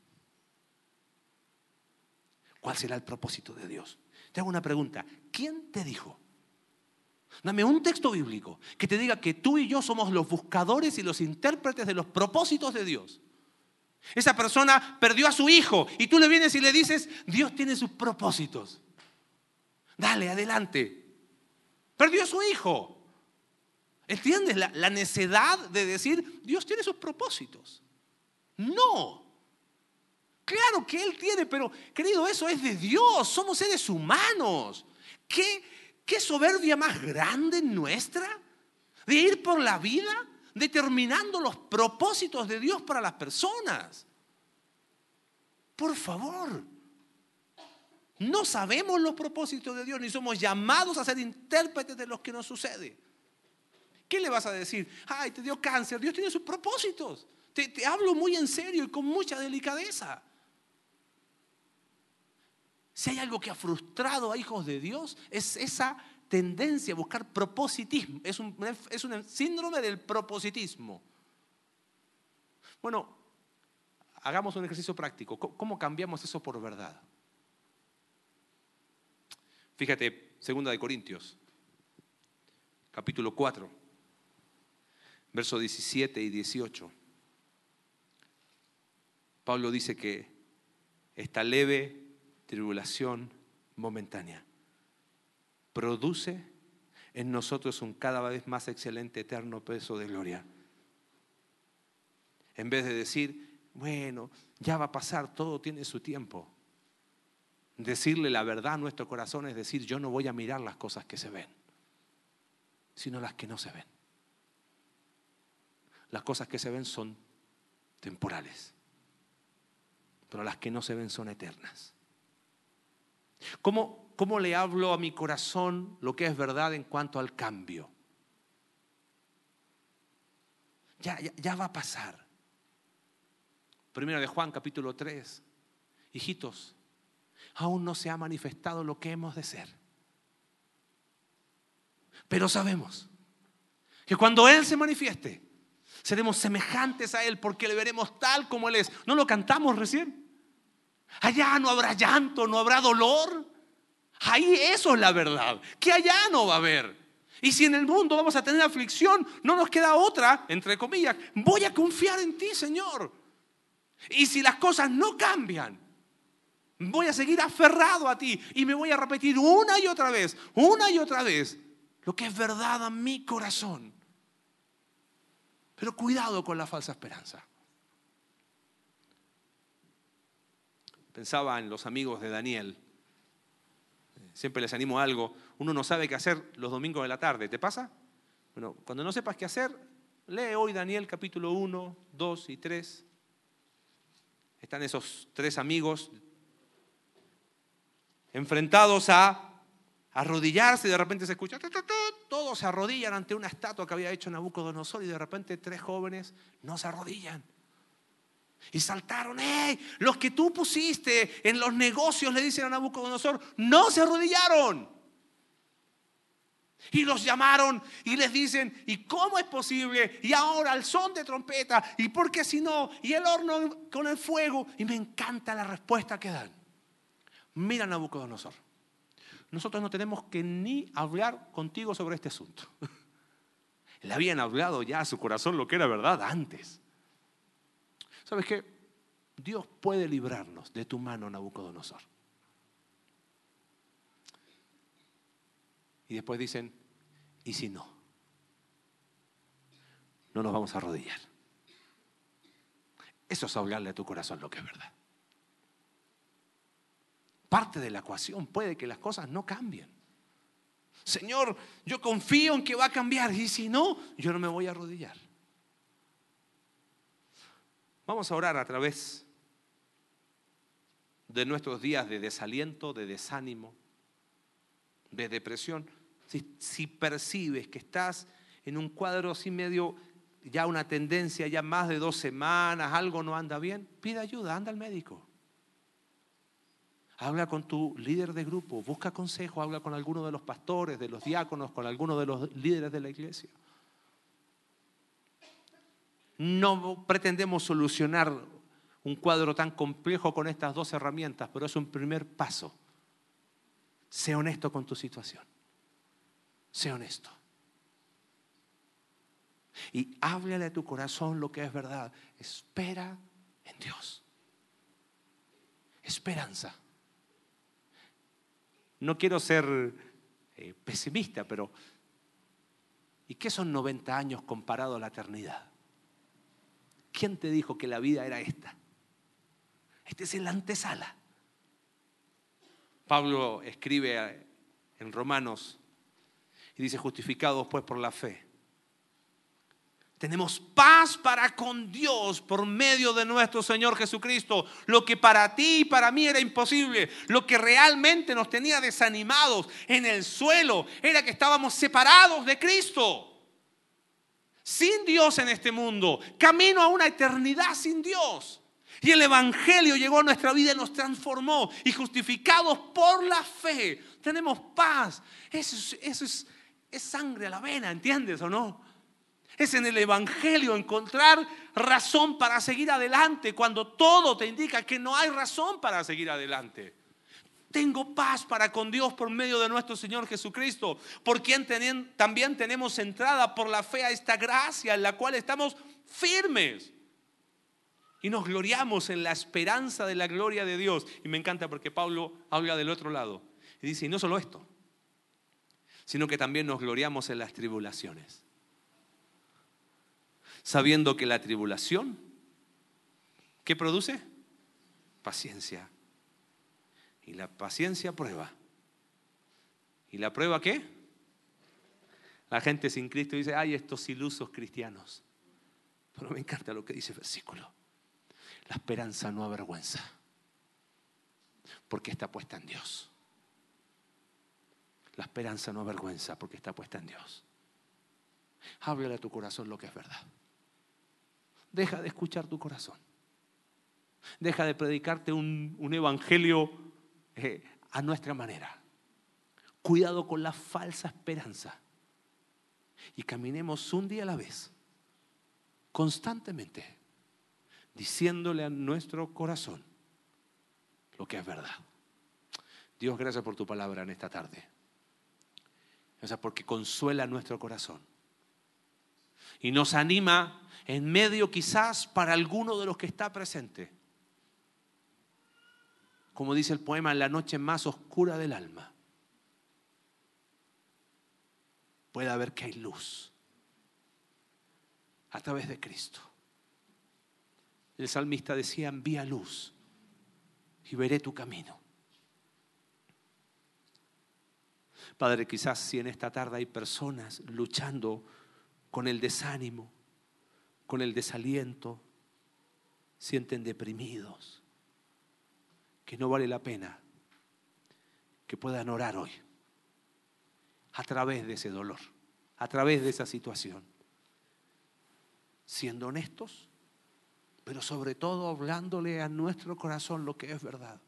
¿Cuál será el propósito de Dios? Te hago una pregunta. ¿Quién te dijo? Dame un texto bíblico que te diga que tú y yo somos los buscadores y los intérpretes de los propósitos de Dios. Esa persona perdió a su hijo y tú le vienes y le dices, Dios tiene sus propósitos. Dale, adelante. Perdió a su hijo. ¿Entiendes la, la necedad de decir, Dios tiene sus propósitos? No. Que Él tiene, pero querido, eso es de Dios, somos seres humanos. ¿Qué, qué soberbia más grande nuestra de ir por la vida determinando los propósitos de Dios para las personas. Por favor, no sabemos los propósitos de Dios ni somos llamados a ser intérpretes de lo que nos sucede. ¿Qué le vas a decir? Ay, te dio cáncer, Dios tiene sus propósitos. Te, te hablo muy en serio y con mucha delicadeza. Si hay algo que ha frustrado a hijos de Dios, es esa tendencia a buscar propositismo. Es un, es un síndrome del propositismo. Bueno, hagamos un ejercicio práctico. ¿Cómo cambiamos eso por verdad? Fíjate, segunda de Corintios, capítulo 4, versos 17 y 18. Pablo dice que esta leve tribulación momentánea produce en nosotros un cada vez más excelente eterno peso de gloria. En vez de decir, bueno, ya va a pasar, todo tiene su tiempo. Decirle la verdad a nuestro corazón es decir, yo no voy a mirar las cosas que se ven, sino las que no se ven. Las cosas que se ven son temporales, pero las que no se ven son eternas. ¿Cómo, ¿Cómo le hablo a mi corazón lo que es verdad en cuanto al cambio? Ya, ya, va a pasar. Primero de Juan capítulo 3. Hijitos, aún no se ha manifestado lo que hemos de ser. Pero sabemos que cuando Él se manifieste, seremos semejantes a Él porque le veremos tal como Él es. ¿No lo cantamos recién? Allá no habrá llanto, no habrá dolor. Ahí eso es la verdad, que allá no va a haber. Y si en el mundo vamos a tener aflicción, no nos queda otra, entre comillas, voy a confiar en ti, Señor. Y si las cosas no cambian, voy a seguir aferrado a ti y me voy a repetir una y otra vez, una y otra vez, lo que es verdad a mi corazón. Pero cuidado con la falsa esperanza. Pensaba en los amigos de Daniel. Siempre les animo a algo. Uno no sabe qué hacer los domingos de la tarde. ¿Te pasa? Bueno, cuando no sepas qué hacer, lee hoy Daniel capítulo 1, 2 y 3. Están esos tres amigos enfrentados a arrodillarse y de repente se escucha, todos se arrodillan ante una estatua que había hecho Nabucodonosor y de repente tres jóvenes no se arrodillan. Y saltaron, ¡hey! Los que tú pusiste en los negocios, le dicen a Nabucodonosor, no se arrodillaron. Y los llamaron y les dicen, ¿y cómo es posible? Y ahora el son de trompeta, ¿y por qué si no? Y el horno con el fuego. Y me encanta la respuesta que dan. Mira Nabucodonosor, nosotros no tenemos que ni hablar contigo sobre este asunto. Le habían hablado ya a su corazón lo que era verdad antes. ¿Sabes qué? Dios puede librarnos de tu mano, Nabucodonosor. Y después dicen, ¿y si no? No nos vamos a arrodillar. Eso es hablarle a tu corazón lo que es verdad. Parte de la ecuación puede que las cosas no cambien. Señor, yo confío en que va a cambiar y si no, yo no me voy a arrodillar. Vamos a orar a través de nuestros días de desaliento, de desánimo, de depresión. Si, percibes que estás en un cuadro así medio, ya una tendencia, ya más de dos semanas, algo no anda bien, pide ayuda, anda al médico. Habla con tu líder de grupo, busca consejo, habla con alguno de los pastores, de los diáconos, con alguno de los líderes de la iglesia. No pretendemos solucionar un cuadro tan complejo con estas dos herramientas, pero es un primer paso. Sé honesto con tu situación. Sé honesto. Y háblale a tu corazón lo que es verdad. Espera en Dios. Esperanza. No quiero ser eh, pesimista, pero ¿y qué son 90 años comparado a la eternidad? ¿Quién te dijo que la vida era esta? Este es el antesala. Pablo escribe en Romanos y dice, justificados pues por la fe. Tenemos paz para con Dios por medio de nuestro Señor Jesucristo. Lo que para ti y para mí era imposible, lo que realmente nos tenía desanimados en el suelo, era que estábamos separados de Cristo. Sin Dios en este mundo, camino a una eternidad sin Dios. Y el Evangelio llegó a nuestra vida y nos transformó. Y justificados por la fe, tenemos paz. Eso, es, es sangre a la vena, ¿entiendes o no? Es en el Evangelio encontrar razón para seguir adelante cuando todo te indica que no hay razón para seguir adelante. Tengo paz para con Dios por medio de nuestro Señor Jesucristo, por quien también tenemos entrada por la fe a esta gracia en la cual estamos firmes. Y nos gloriamos en la esperanza de la gloria de Dios. Y me encanta porque Pablo habla del otro lado. Y dice, y no solo esto, sino que también nos gloriamos en las tribulaciones. Sabiendo que la tribulación, ¿qué produce? Paciencia. Y la paciencia prueba. ¿Y la prueba qué? La gente sin Cristo dice, ay, estos ilusos cristianos. Pero me encanta lo que dice el versículo. La esperanza no avergüenza, porque está puesta en Dios. La esperanza no avergüenza, porque está puesta en Dios. Háblale a tu corazón lo que es verdad. Deja de escuchar tu corazón. Deja de predicarte un, evangelio eh, a nuestra manera. Cuidado con la falsa esperanza. Y caminemos un día a la vez, constantemente diciéndole a nuestro corazón lo que es verdad. Dios, gracias por tu palabra en esta tarde. Gracias porque consuela nuestro corazón. Y nos anima en medio quizás para alguno de los que está presente. Como dice el poema, en la noche más oscura del alma. Puede haber que hay luz a través de Cristo. El salmista decía, envía luz y veré tu camino. Padre, quizás si en esta tarde hay personas luchando con el desánimo, con el desaliento, sienten deprimidos, que no vale la pena que puedan orar hoy a través de ese dolor, a través de esa situación, siendo honestos pero sobre todo hablándole a nuestro corazón lo que es verdad.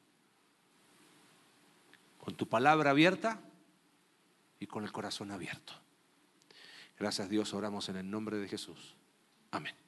Con tu palabra abierta y con el corazón abierto. Gracias Dios, oramos en el nombre de Jesús. Amén.